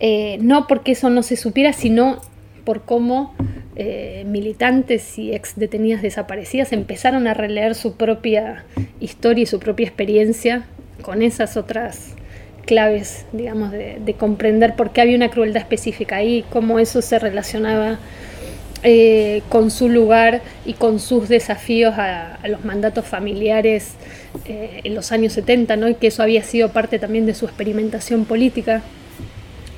Eh, no porque eso no se supiera, sino por cómo militantes y ex detenidas desaparecidas empezaron a releer su propia historia y su propia experiencia con esas otras claves, digamos, de, de, comprender por qué había una crueldad específica ahí, cómo eso se relacionaba eh, con su lugar y con sus desafíos a, los mandatos familiares eh, en los años 70, ¿no? y que eso había sido parte también de su experimentación política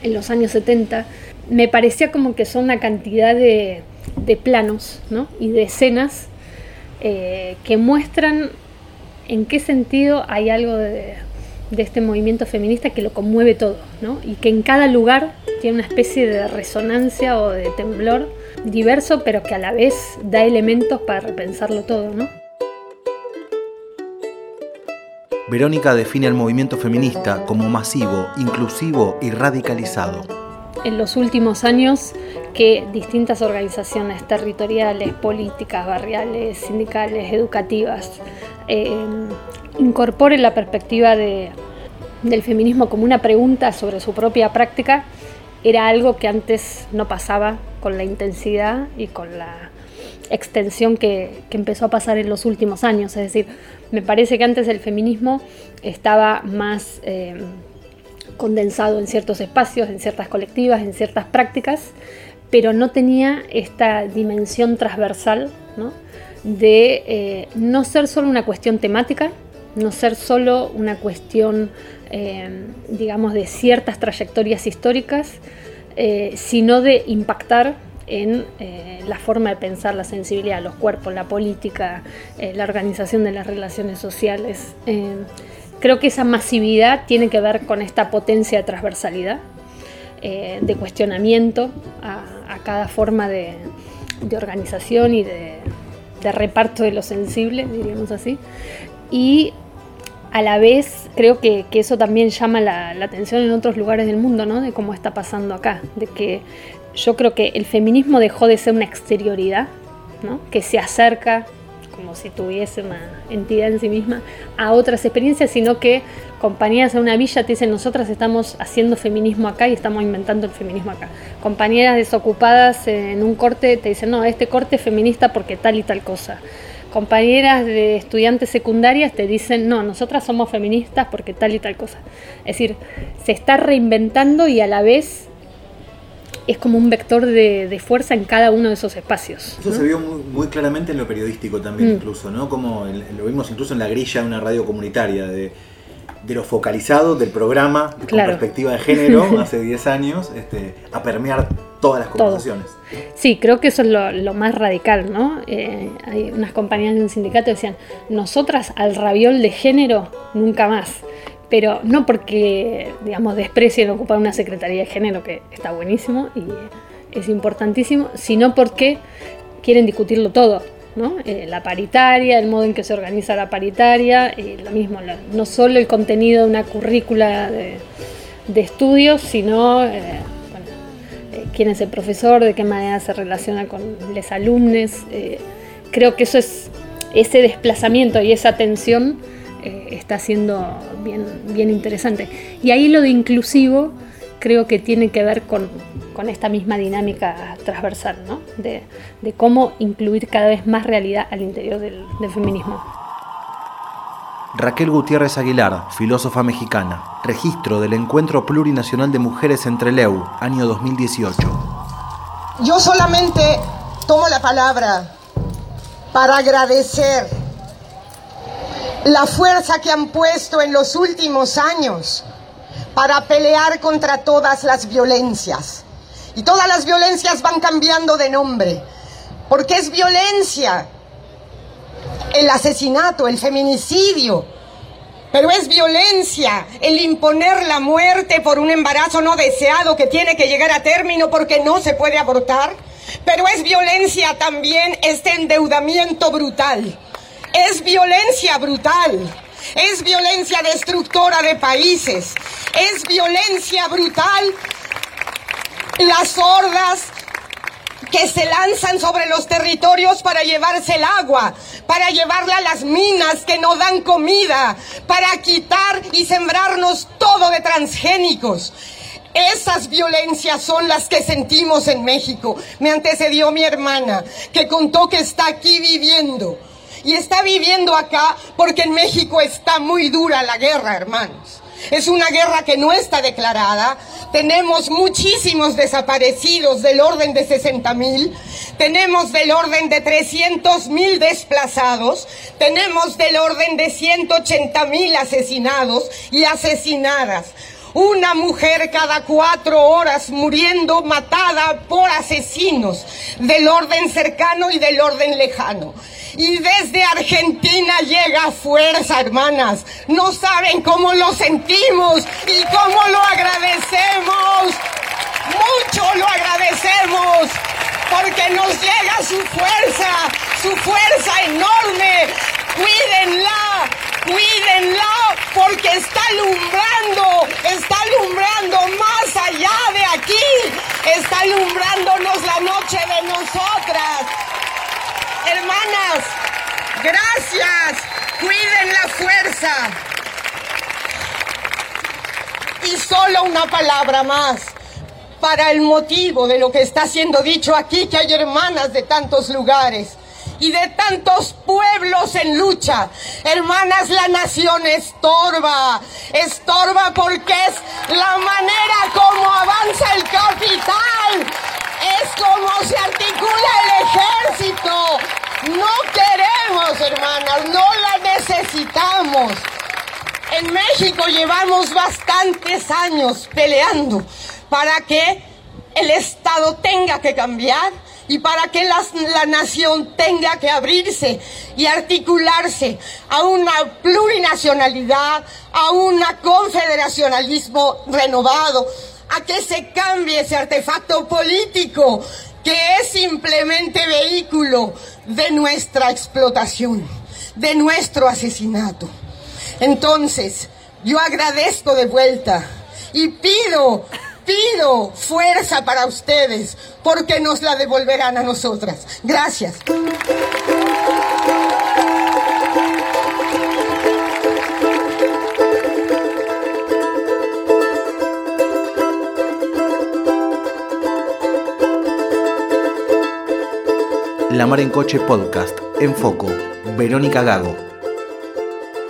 en los años 70. Me parecía como que son una cantidad de, de planos ¿no? y de escenas eh, que muestran en qué sentido hay algo de, de este movimiento feminista que lo conmueve todo, ¿no? Y que en cada lugar tiene una especie de resonancia o de temblor diverso, pero que a la vez da elementos para repensarlo todo, ¿no? Verónica define al movimiento feminista como masivo, inclusivo y radicalizado. En los últimos años que distintas organizaciones territoriales, políticas, barriales, sindicales, educativas, eh, incorporen la perspectiva de, del feminismo como una pregunta sobre su propia práctica, era algo que antes no pasaba con la intensidad y con la extensión que, que, empezó a pasar en los últimos años. Es decir, me parece que antes el feminismo estaba más eh, condensado en ciertos espacios, en ciertas colectivas, en ciertas prácticas, pero no tenía esta dimensión transversal ¿no? de eh, no ser solo una cuestión temática, no ser solo una cuestión, eh, digamos, de ciertas trayectorias históricas, eh, sino de impactar en la forma de pensar la sensibilidad, los cuerpos, la política, la organización de las relaciones sociales. Creo que esa masividad tiene que ver con esta potencia de transversalidad, de cuestionamiento a, a cada forma de, de organización y de, de reparto de lo sensible, diríamos así. Y a la vez creo que, que eso también llama la, la, atención en otros lugares del mundo, ¿no? De cómo está pasando acá, de que yo creo que el feminismo dejó de ser una exterioridad, ¿no? Que se acerca como si tuviese una entidad en sí misma a otras experiencias, sino que compañeras en una villa te dicen nosotras estamos haciendo feminismo acá y estamos inventando el feminismo acá. Compañeras desocupadas en un corte te dicen no, este corte es feminista porque tal y tal cosa compañeras de estudiantes secundarias te dicen, no, nosotras somos feministas porque tal y tal cosa. Es decir, se está reinventando y a la vez es como un vector de, de fuerza en cada uno de esos espacios. Eso ¿no? se vio muy, muy, claramente en lo periodístico también, mm. incluso, ¿no? Como el, lo vimos incluso en la grilla de una radio comunitaria, de, de lo focalizado del programa con Claro. perspectiva de género hace 10 años este, a permear todas las conversaciones. Sí, creo que eso es lo, lo más radical, ¿no? Eh, hay unas compañías de un sindicato que decían, nosotras al raviol de género nunca más. Pero no porque, digamos, desprecien ocupar una secretaría de género, que está buenísimo y es importantísimo, sino porque quieren discutirlo todo, ¿no? Eh, la paritaria, el modo en que se organiza la paritaria, y lo mismo, no solo el contenido de una currícula de, estudios, sino eh, eh, quién es el profesor, de qué manera se relaciona con los alumnos. Eh, creo que eso es ese desplazamiento y esa tensión eh, está siendo bien, bien interesante. Y ahí lo de inclusivo creo que tiene que ver con, con esta misma dinámica transversal, ¿no? de, de, cómo incluir cada vez más realidad al interior del, del feminismo. Raquel Gutiérrez Aguilar, filósofa mexicana, registro del Encuentro Plurinacional de Mujeres entre Leu, año 2018. Yo solamente tomo la palabra para agradecer la fuerza que han puesto en los últimos años para pelear contra todas las violencias. Y todas las violencias van cambiando de nombre, porque es violencia el asesinato, el feminicidio, pero es violencia el imponer la muerte por un embarazo no deseado que tiene que llegar a término porque no se puede abortar, pero es violencia también este endeudamiento brutal, es violencia brutal. Es violencia destructora de países. Es violencia brutal las hordas que se lanzan sobre los territorios para llevarse el agua, para llevarla a las minas que no dan comida, para quitar y sembrarnos todo de transgénicos. Esas violencias son las que sentimos en México. Me antecedió mi hermana, que contó que está aquí viviendo. Y está viviendo acá porque en México está muy dura la guerra, hermanos. Es una guerra que no está declarada. Tenemos muchísimos desaparecidos del orden de 60 mil. Tenemos del orden de 300 mil desplazados. Tenemos del orden de 180 mil asesinados y asesinadas. Una mujer cada cuatro horas muriendo matada por asesinos del orden cercano y del orden lejano. Y desde Argentina llega fuerza, hermanas. No saben cómo lo sentimos y cómo lo agradecemos. Mucho lo agradecemos porque nos llega su fuerza, su fuerza enorme. Cuídenla, cuídenla porque está alumbrando, está alumbrando más allá de aquí, está alumbrándonos la noche de nosotras. Hermanas, gracias, cuiden la fuerza. Y solo una palabra más para el motivo de lo que está siendo dicho aquí, que hay hermanas de tantos lugares y de tantos pueblos en lucha. Hermanas, la nación estorba, estorba porque es la manera como avanza el capital, es como se articula el ejército. No queremos, hermanas, no la necesitamos. En México llevamos bastantes años peleando para que el Estado tenga que cambiar y para que la, la, nación tenga que abrirse y articularse a una plurinacionalidad, a un confederacionalismo renovado, a que se cambie ese artefacto político que es simplemente vehículo de nuestra explotación, de nuestro asesinato. Entonces, yo agradezco de vuelta y pido pido fuerza para ustedes porque nos la devolverán a nosotras. Gracias. La Mar en Coche Podcast, en Foco, Verónica Gago.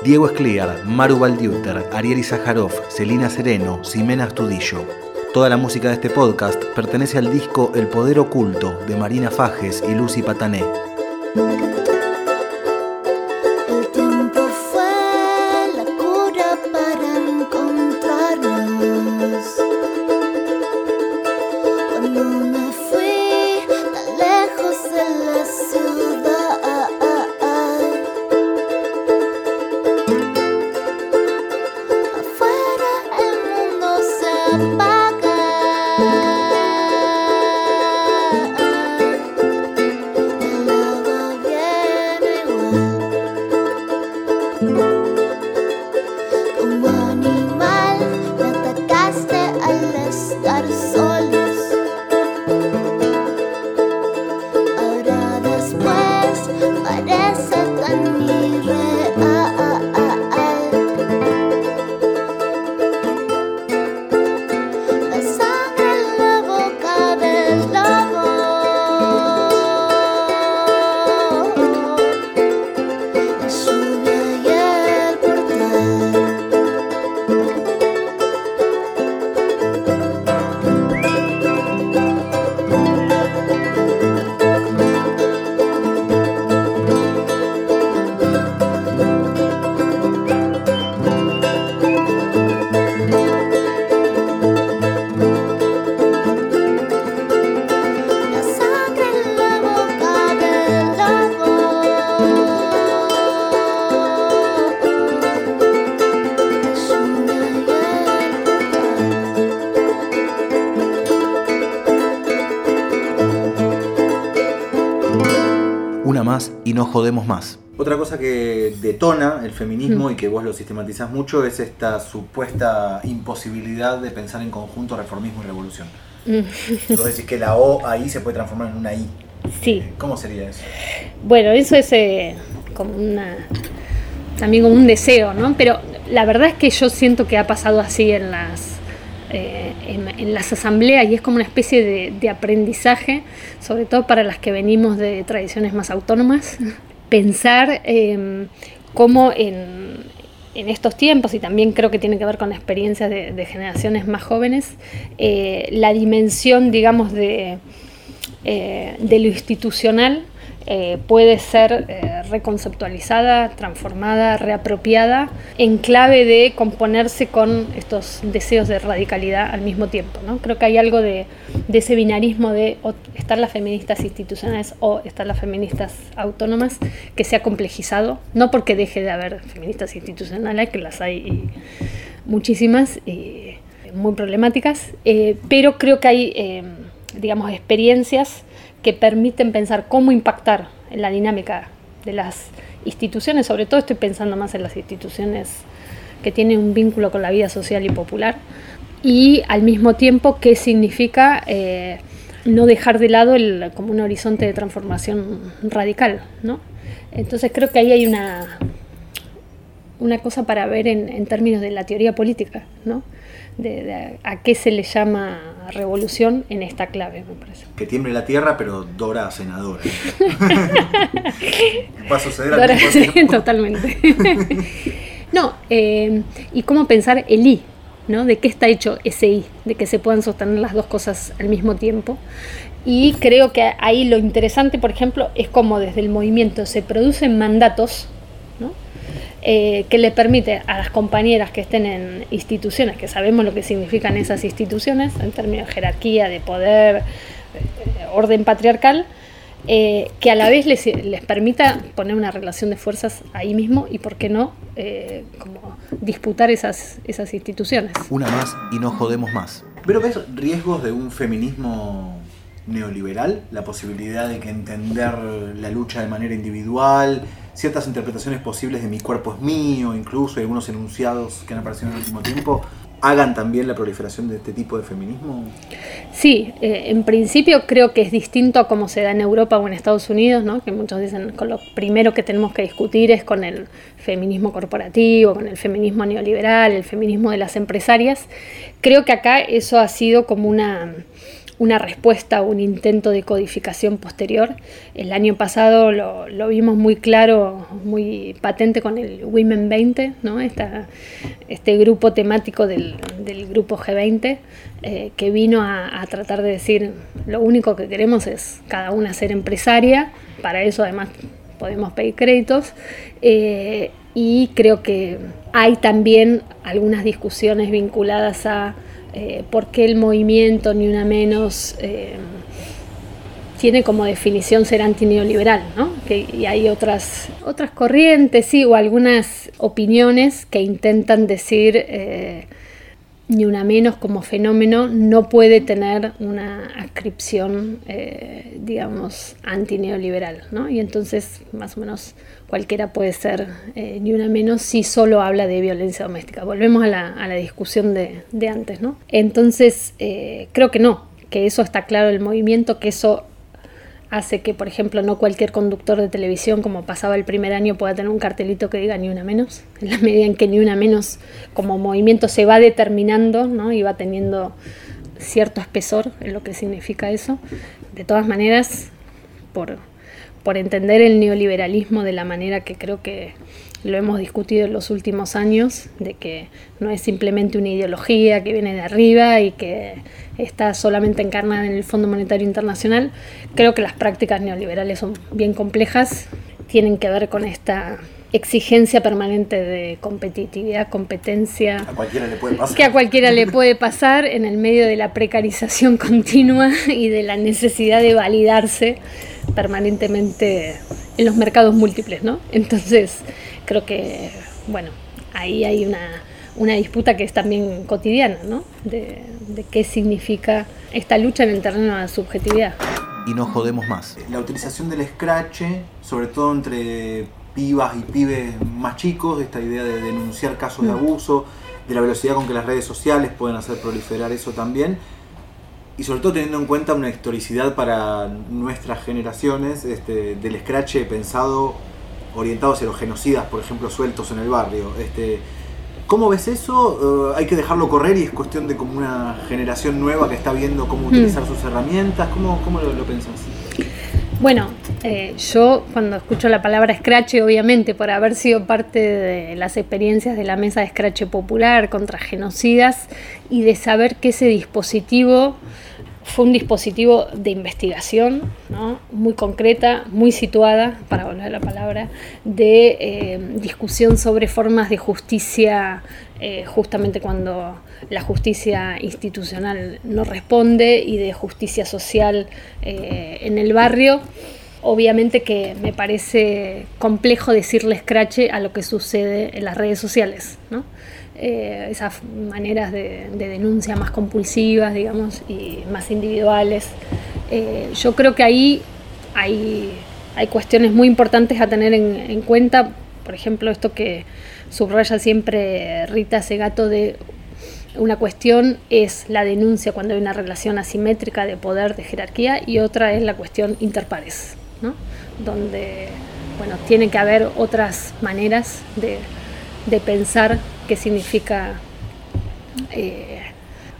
Diego Escliar, Maru Baldiuter, Ariel Izajarov, Celina Sereno, Ximena Astudillo. Toda la música de este podcast pertenece al disco El Poder Oculto de Marina Fajes y Lucy Patané. Jodemos más. Otra cosa que detona el feminismo y que vos lo sistematizás mucho es esta supuesta imposibilidad de pensar en conjunto reformismo y revolución. Vos decís que la O ahí se puede transformar en una I. Sí. ¿Cómo sería eso? Bueno, eso es eh, como una. también como un deseo, ¿no? Pero la verdad es que yo siento que ha pasado así en las. eh, en, en las asambleas y es como una especie de, de aprendizaje, sobre todo para las que venimos de tradiciones más autónomas, pensar eh, cómo en, en estos tiempos, y también creo que tiene que ver con experiencias de, de generaciones más jóvenes, eh, la dimensión, digamos, de, eh, de lo institucional eh, puede ser eh, reconceptualizada, transformada, reapropiada en clave de componerse con estos deseos de radicalidad al mismo tiempo. ¿no? Creo que hay algo de, de ese binarismo de estar las feministas institucionales o estar las feministas autónomas que se ha complejizado, no porque deje de haber feministas institucionales, que las hay muchísimas y muy problemáticas, eh, pero creo que hay, digamos, experiencias que permiten pensar cómo impactar en la dinámica de las instituciones, sobre todo estoy pensando más en las instituciones que tienen un vínculo con la vida social y popular, y al mismo tiempo qué significa eh, no dejar de lado el, como un horizonte de transformación radical. ¿no? Entonces creo que ahí hay una, una cosa para ver en, en términos de la teoría política, ¿no? De, de a qué se le llama revolución en esta clave, me parece. Que tiemble la tierra, pero Dora senadora. Va a suceder al sí, tiempo. totalmente. no, eh, y cómo pensar el I, ¿no? De qué está hecho ese I, de que se puedan sostener las dos cosas al mismo tiempo. Y creo que ahí lo interesante, por ejemplo, es cómo desde el movimiento se producen mandatos. Eh, que le permite a las compañeras que estén en instituciones, que sabemos lo que significan esas instituciones en términos de jerarquía, de poder, eh, orden patriarcal, eh, que a la vez les, les, permita poner una relación de fuerzas ahí mismo y, por qué no, eh, como disputar esas, esas instituciones. Una más y no jodemos más. ¿Pero ves riesgos de un feminismo neoliberal? La posibilidad de que entender la lucha de manera individual, ciertas interpretaciones posibles de mi cuerpo es mío, incluso algunos enunciados que han aparecido en el último tiempo, hagan también la proliferación de este tipo de feminismo? Sí, eh, en principio creo que es distinto a cómo se da en Europa o en Estados Unidos, ¿no? que muchos dicen con lo primero que tenemos que discutir es con el feminismo corporativo, con el feminismo neoliberal, el feminismo de las empresarias. Creo que acá eso ha sido como una una respuesta, un intento de codificación posterior. El año pasado lo, vimos muy claro, muy patente con el Women 20, ¿no? Esta, este grupo temático del, grupo G20, eh, que vino a, a, tratar de decir, lo único que queremos es cada una ser empresaria, para eso además podemos pedir créditos, eh, y creo que hay también algunas discusiones vinculadas a eh, por qué el movimiento, ni una menos, eh, tiene como definición ser antineoliberal, ¿no? Que, y hay otras, otras corrientes, sí, o algunas opiniones que intentan decir eh, ni una menos como fenómeno no puede tener una ascripción, eh, digamos, antineoliberal, ¿no? Y entonces, más o menos, cualquiera puede ser eh, ni una menos si solo habla de violencia doméstica. Volvemos a la, a la discusión de, de, antes, ¿no? Entonces, eh, creo que no, que eso está claro el movimiento, que eso hace que, por ejemplo, no cualquier conductor de televisión, como pasaba el primer año, pueda tener un cartelito que diga ni una menos, en la medida en que ni una menos como movimiento se va determinando ¿no? y va teniendo cierto espesor en lo que significa eso. De todas maneras, por, por entender el neoliberalismo de la manera que creo que lo hemos discutido en los últimos años, de que no es simplemente una ideología que viene de arriba y que está solamente encarnada en el Fondo Monetario Internacional. Creo que las prácticas neoliberales son bien complejas, tienen que ver con esta exigencia permanente de competitividad, competencia, a cualquiera le puede pasar. que a cualquiera le puede pasar en el medio de la precarización continua y de la necesidad de validarse permanentemente en los mercados múltiples, ¿no? Entonces, creo que, bueno, ahí hay una, una disputa que es también cotidiana, ¿no? De, de, qué significa esta lucha en el terreno de la subjetividad. Y no jodemos más. La utilización del scratch, sobre todo entre pibas y pibes más chicos, esta idea de denunciar casos mm. de abuso, de la velocidad con que las redes sociales pueden hacer proliferar eso también, y sobre todo teniendo en cuenta una historicidad para nuestras generaciones este, del scratch pensado orientado hacia los genocidas, por ejemplo, sueltos en el barrio. Este, ¿Cómo ves eso? Uh, ¿Hay que dejarlo correr y es cuestión de como una generación nueva que está viendo cómo utilizar mm. sus herramientas? ¿Cómo, cómo lo, lo pensás? Bueno, eh, yo cuando escucho la palabra Scratch, obviamente por haber sido parte de las experiencias de la mesa de Scratch popular contra genocidas y de saber que ese dispositivo fue un dispositivo de investigación ¿no? muy concreta, muy situada, para volver a la palabra, de eh, discusión sobre formas de justicia, eh, justamente cuando la justicia institucional no responde, y de justicia social eh, en el barrio. Obviamente que me parece complejo decirle escrache a lo que sucede en las redes sociales, ¿no? Eh, esas maneras de, denuncia más compulsivas, digamos, y más individuales. Eh, yo creo que ahí hay, hay, cuestiones muy importantes a tener en, cuenta, por ejemplo, esto que subraya siempre Rita Segato de una cuestión es la denuncia cuando hay una relación asimétrica de poder, de jerarquía, y otra es la cuestión interpares, ¿no? donde bueno, tiene que haber otras maneras de, de pensar qué significa eh,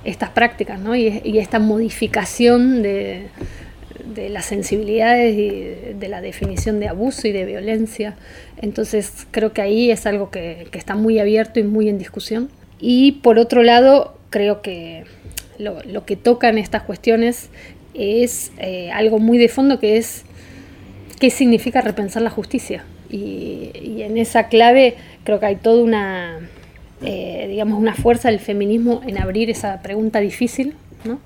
estas prácticas ¿no? y, esta modificación de, las sensibilidades y de la definición de abuso y de violencia. Entonces creo que ahí es algo que, está muy abierto y muy en discusión. Y por otro lado, creo que lo, que tocan estas cuestiones es eh, algo muy de fondo que es qué significa repensar la justicia. y en esa clave creo que hay toda una, eh, digamos, una fuerza del feminismo en abrir esa pregunta difícil, ¿no?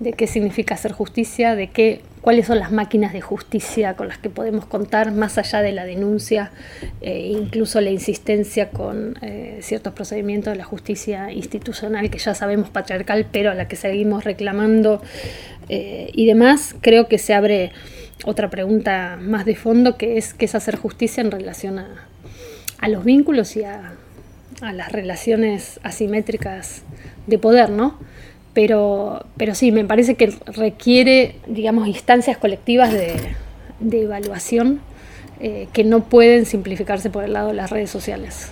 de qué significa hacer justicia, de qué, cuáles son las máquinas de justicia con las que podemos contar, más allá de la denuncia, eh, incluso la insistencia con eh, ciertos procedimientos de la justicia institucional que ya sabemos patriarcal, pero a la que seguimos reclamando y demás, creo que se abre otra pregunta más de fondo, que es qué es hacer justicia en relación a, a los vínculos y a, las relaciones asimétricas de poder, ¿no? Pero, pero sí, me parece que requiere, digamos, instancias colectivas de, evaluación eh, que no pueden simplificarse por el lado de las redes sociales.